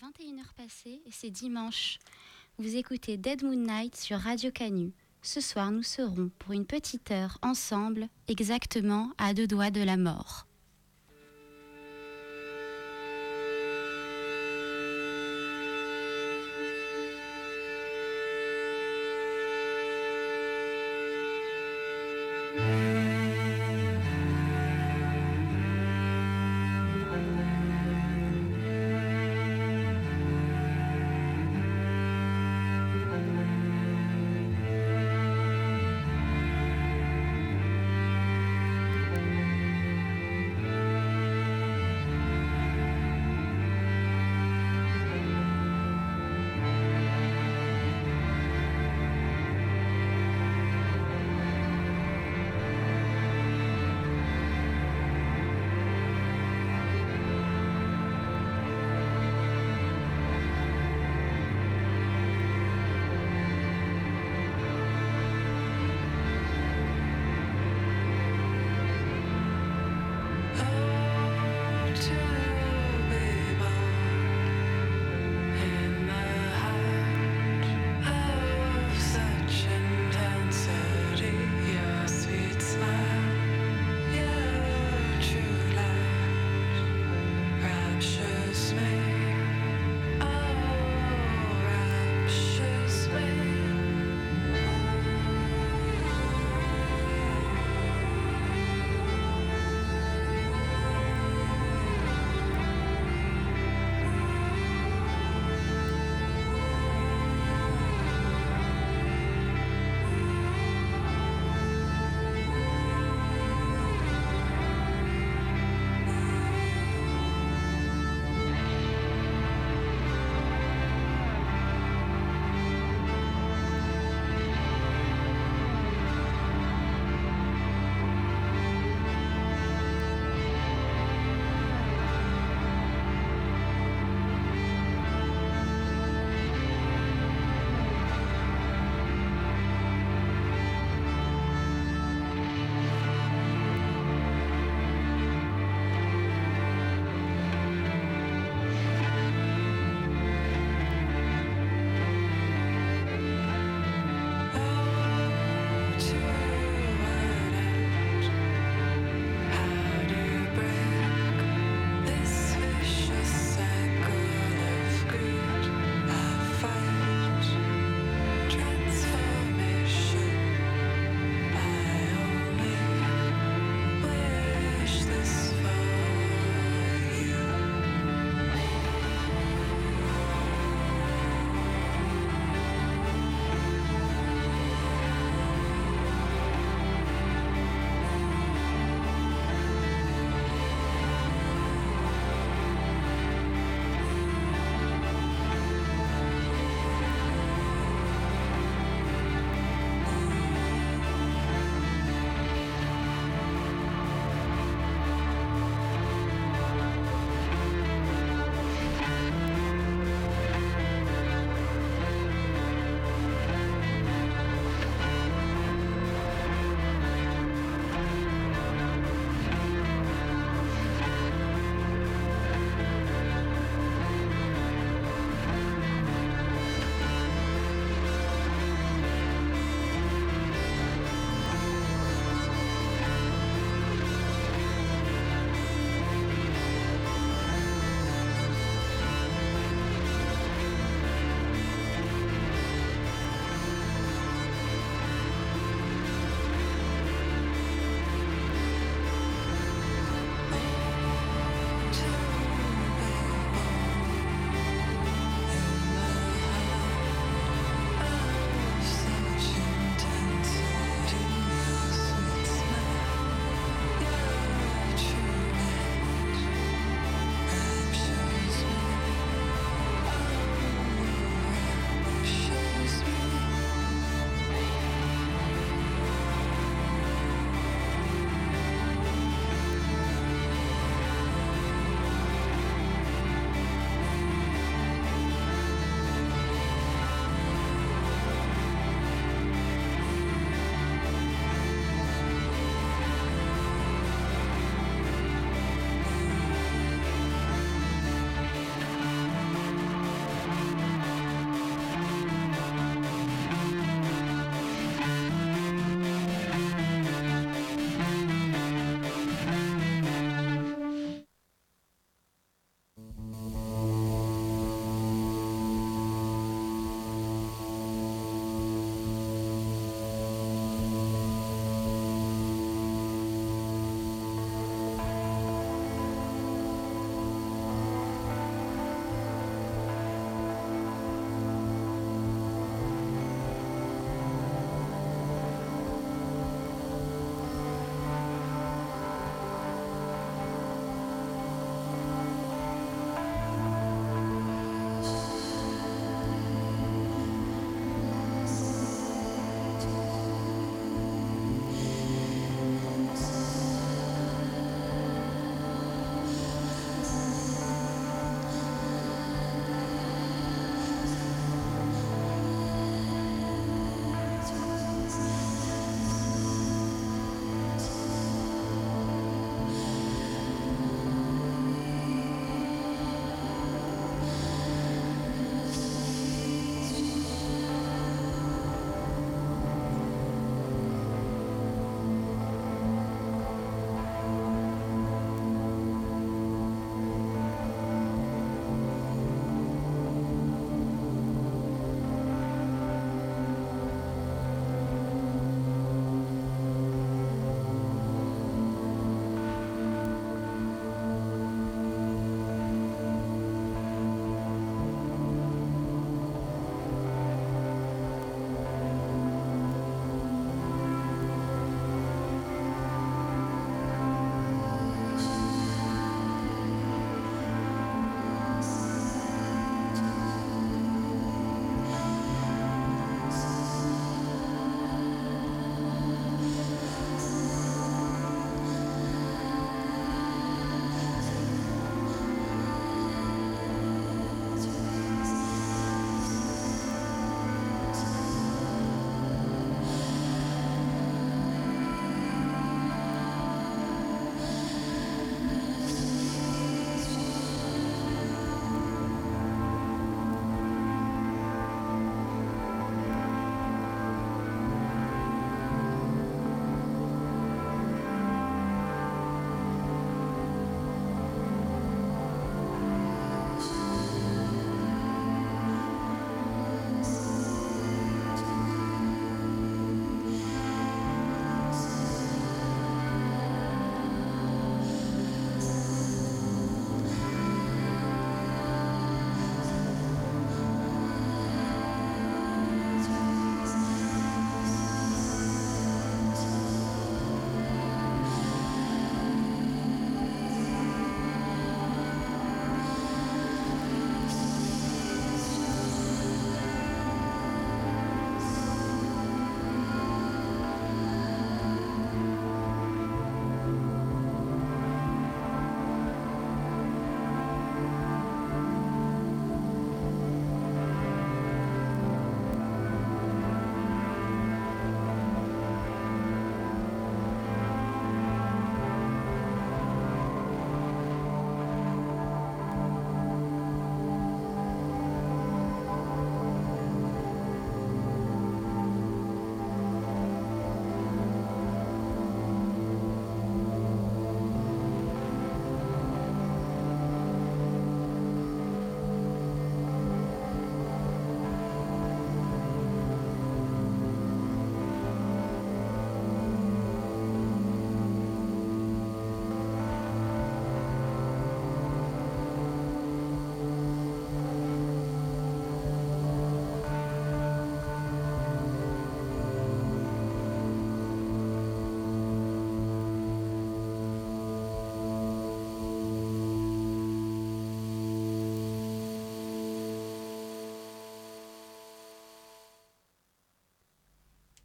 21h passées et c'est dimanche. Vous écoutez Dead Moon Night sur Radio Canu. Ce soir, nous serons pour une petite heure ensemble, exactement à deux doigts de la mort.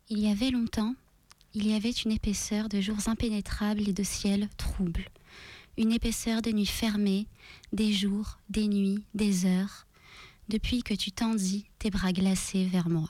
Il y avait longtemps, il y avait une épaisseur de jours impénétrables et de ciel trouble, une épaisseur de nuits fermées, des jours, des nuits, des heures, depuis que tu tendis tes bras glacés vers moi.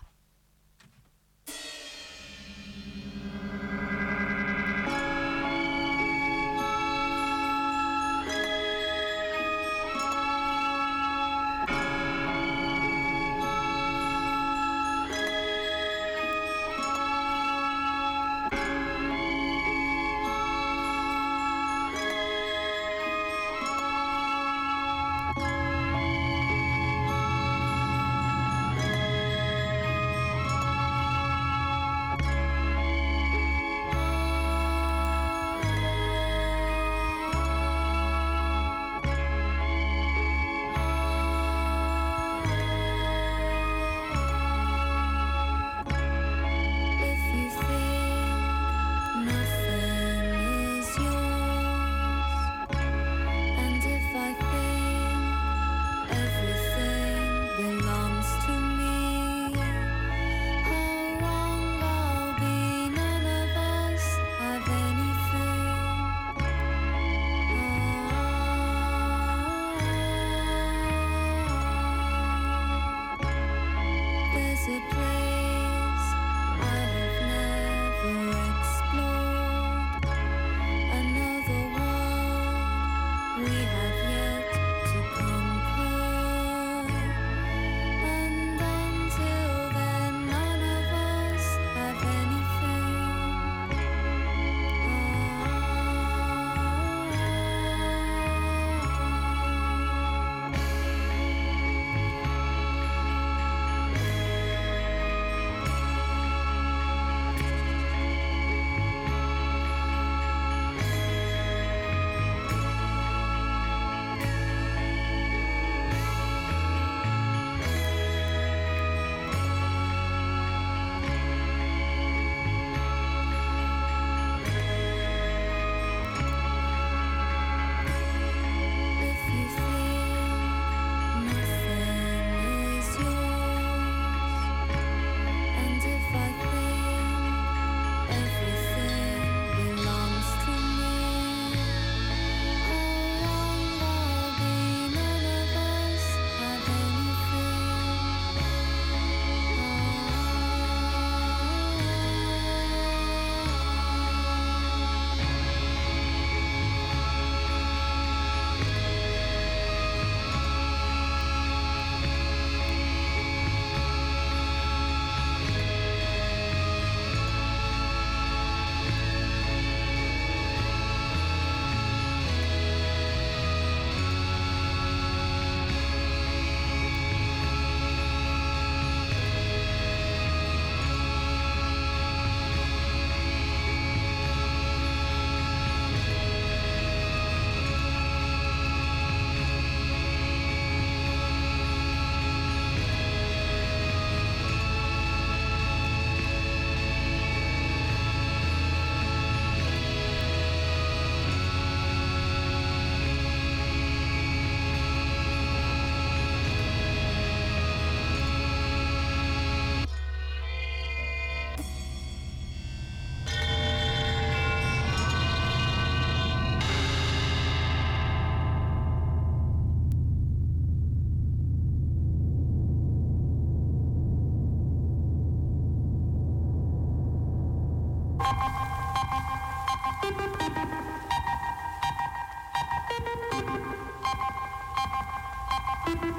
thank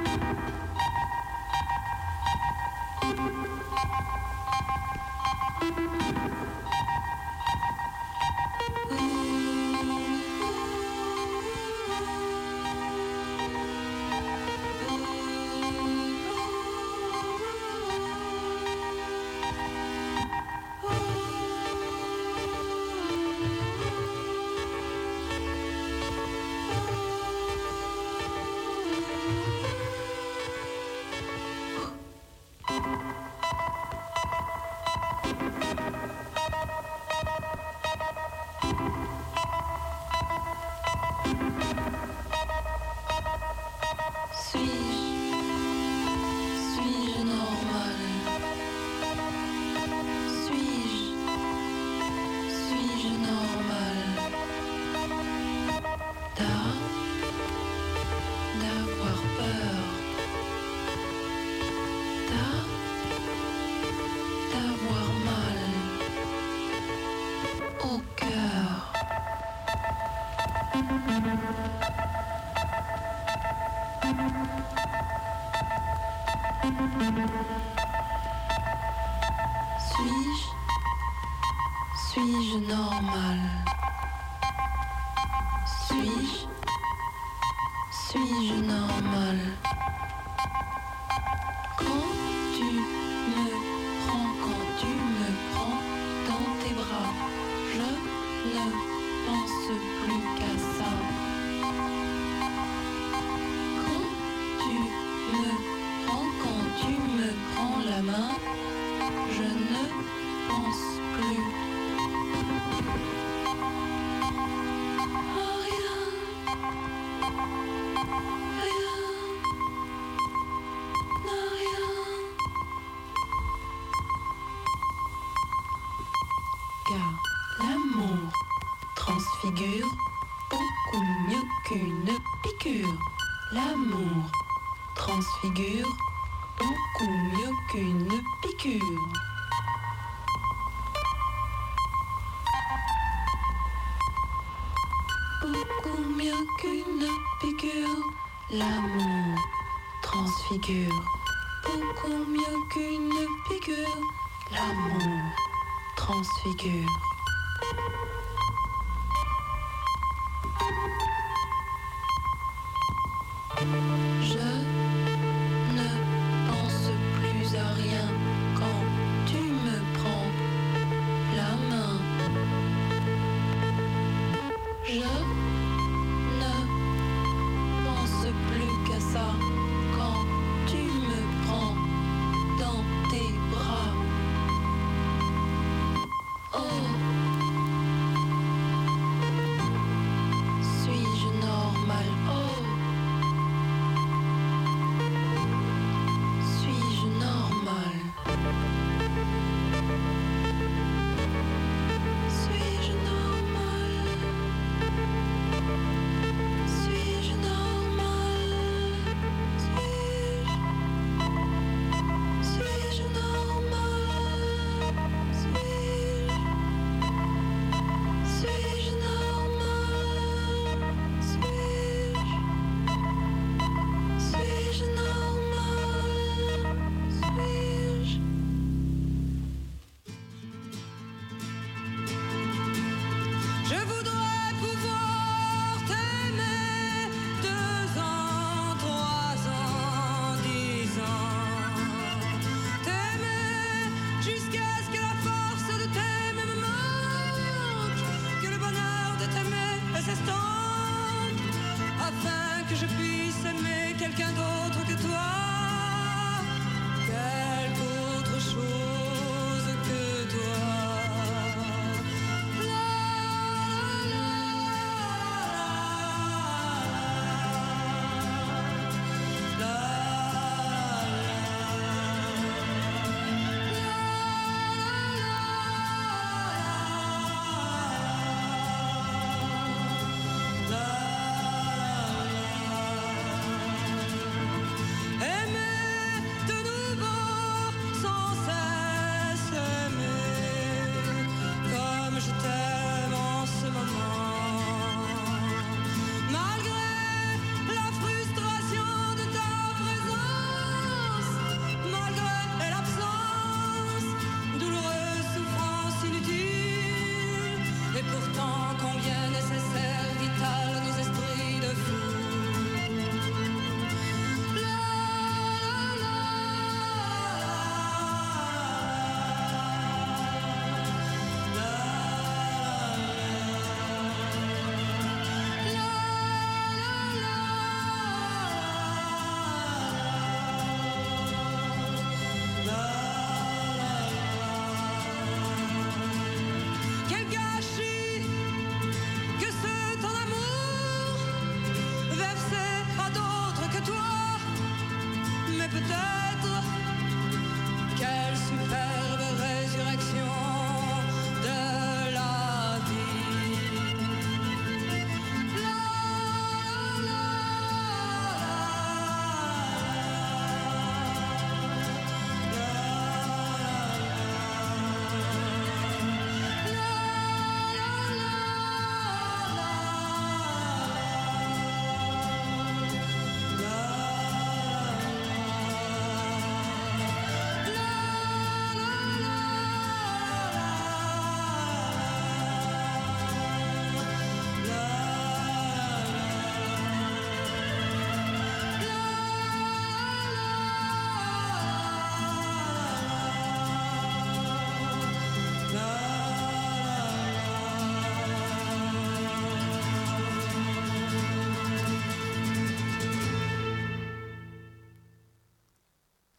you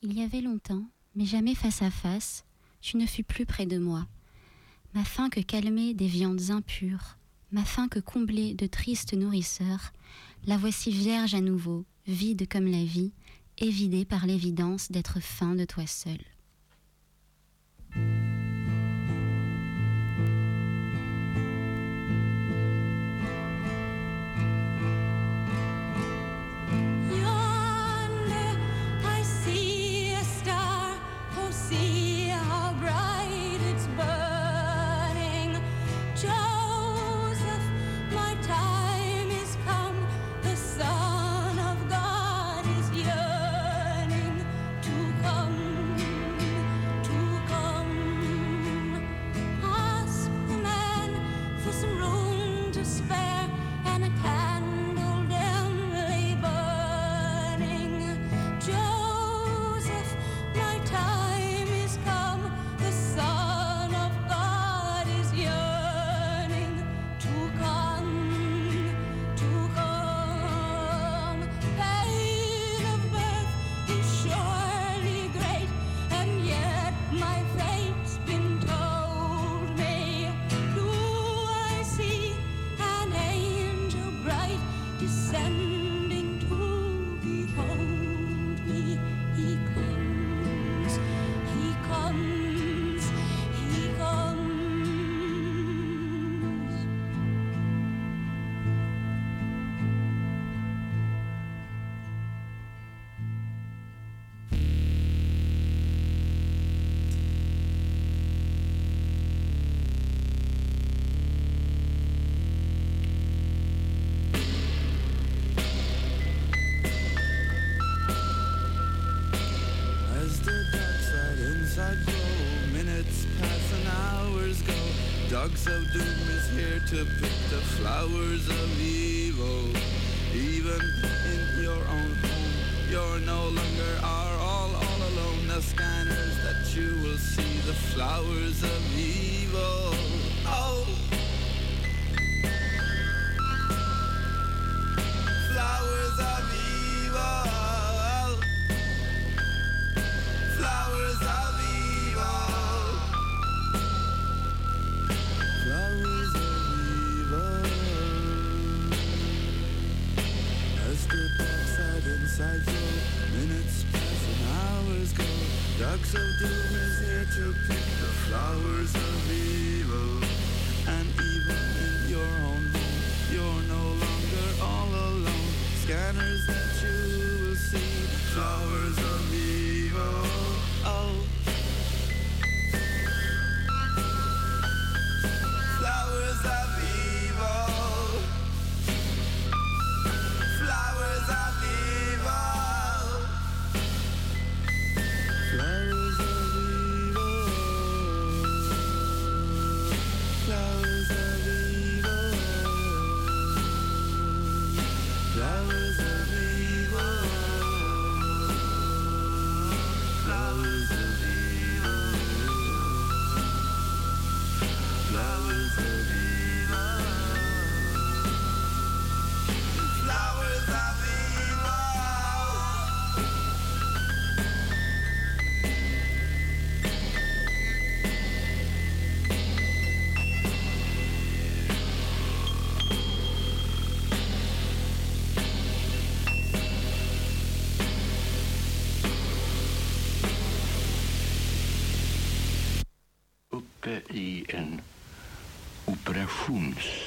Il y avait longtemps, mais jamais face à face, tu ne fus plus près de moi. Ma faim que calmer des viandes impures, ma faim que combler de tristes nourrisseurs, la voici vierge à nouveau, vide comme la vie, évidée par l'évidence d'être faim de toi seul. to pick the flowers of me. Kunst.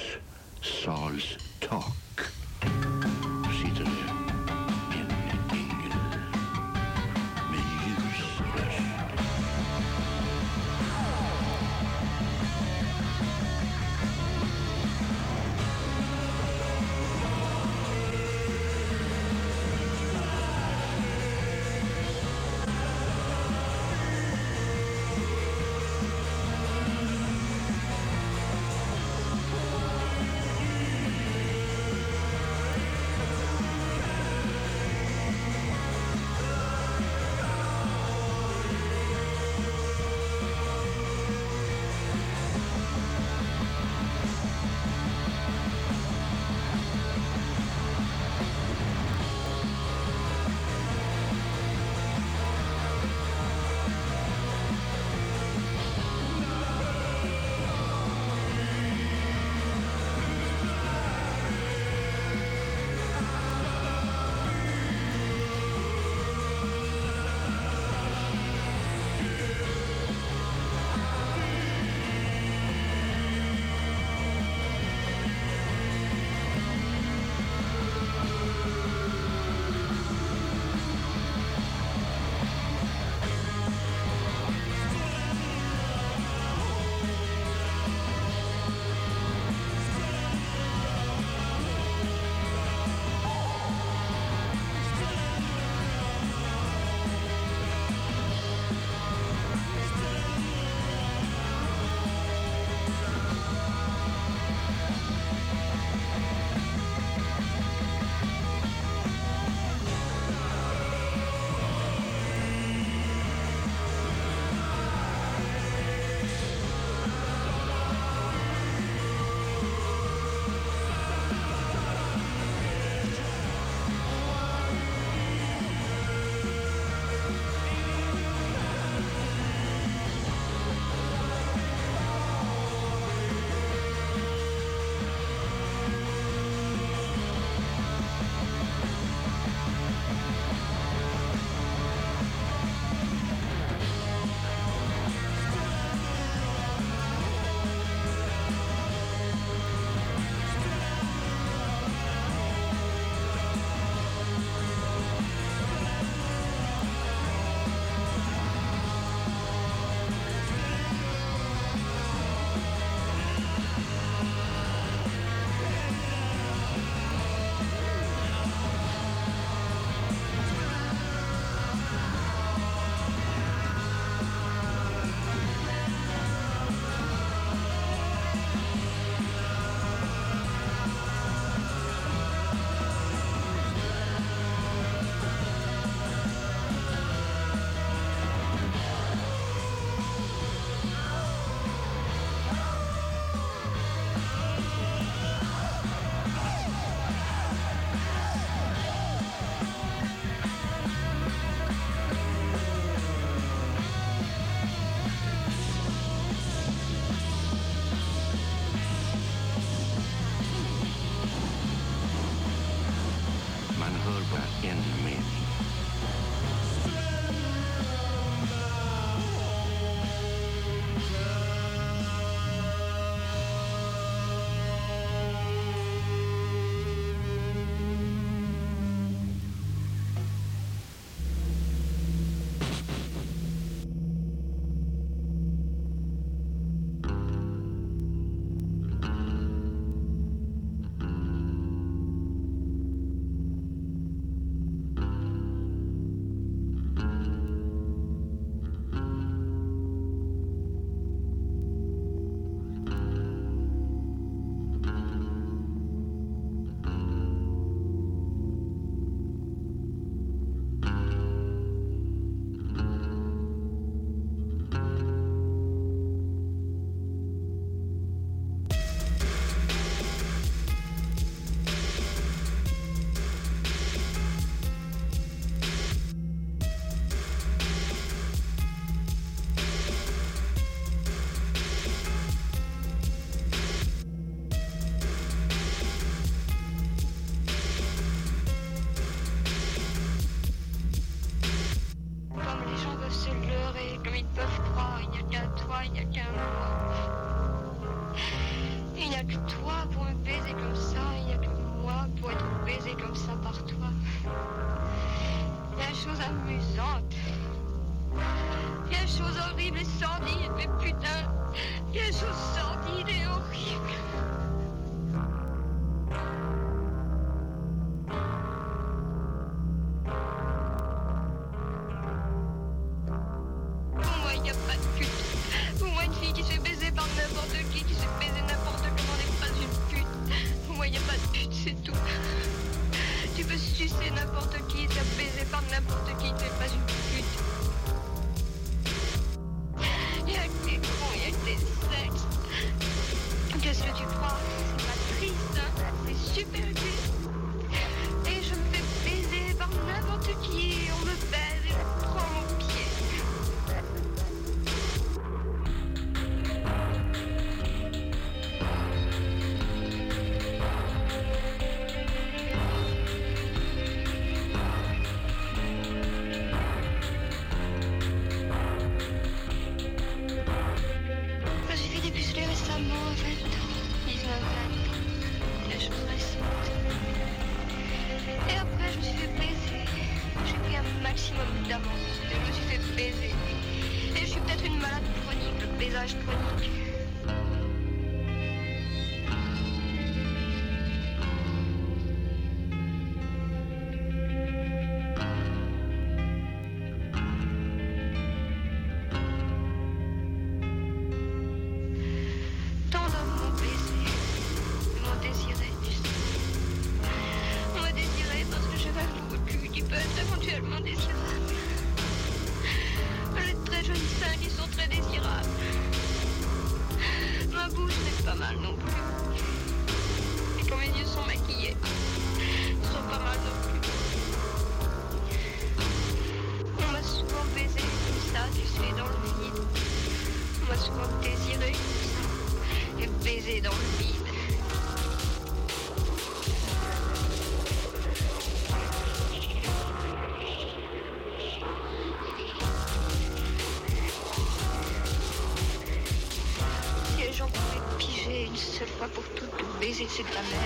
sit down there.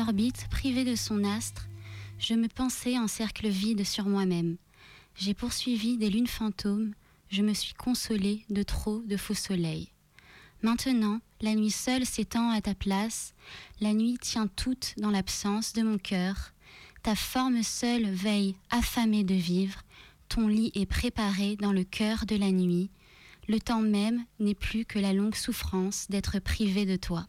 Orbite privée de son astre, je me pensais en cercle vide sur moi-même. J'ai poursuivi des lunes fantômes, je me suis consolée de trop de faux soleils. Maintenant, la nuit seule s'étend à ta place, la nuit tient toute dans l'absence de mon cœur. Ta forme seule veille, affamée de vivre, ton lit est préparé dans le cœur de la nuit. Le temps même n'est plus que la longue souffrance d'être privé de toi.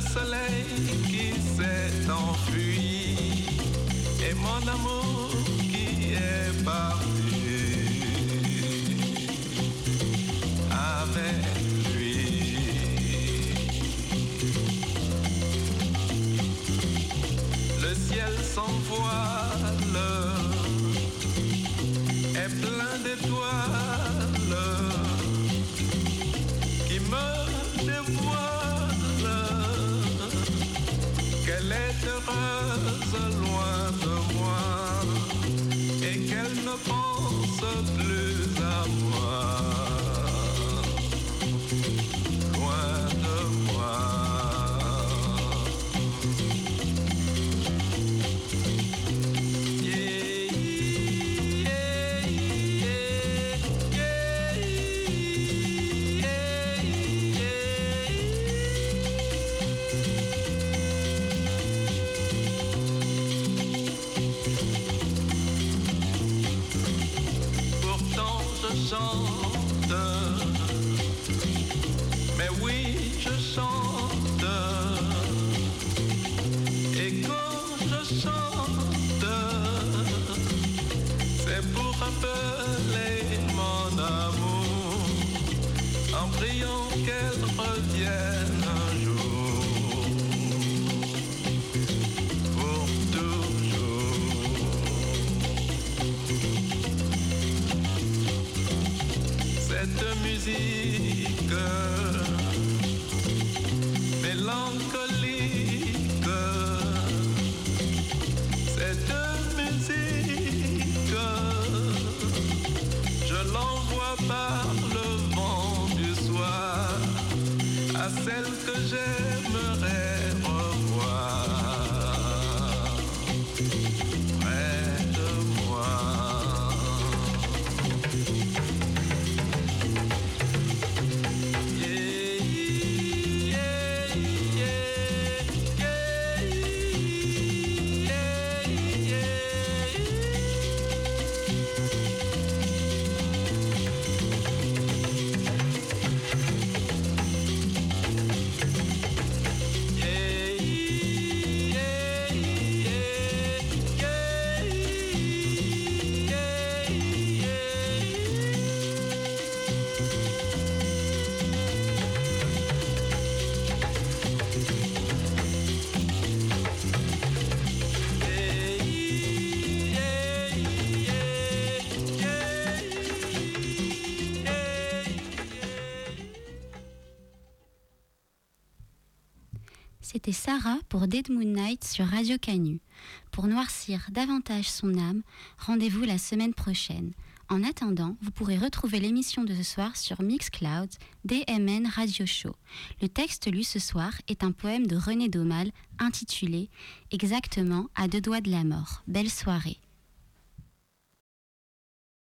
le soleil qui s'est enfui et mon amour qui est parti avec lui. Le ciel s'envoie. Cette musique. Mélancolique, C'était Sarah pour Dead Moon Night sur Radio Canu. Pour noircir davantage son âme, rendez-vous la semaine prochaine. En attendant, vous pourrez retrouver l'émission de ce soir sur Mixcloud, DMN Radio Show. Le texte lu ce soir est un poème de René Daumal intitulé Exactement à deux doigts de la mort. Belle soirée.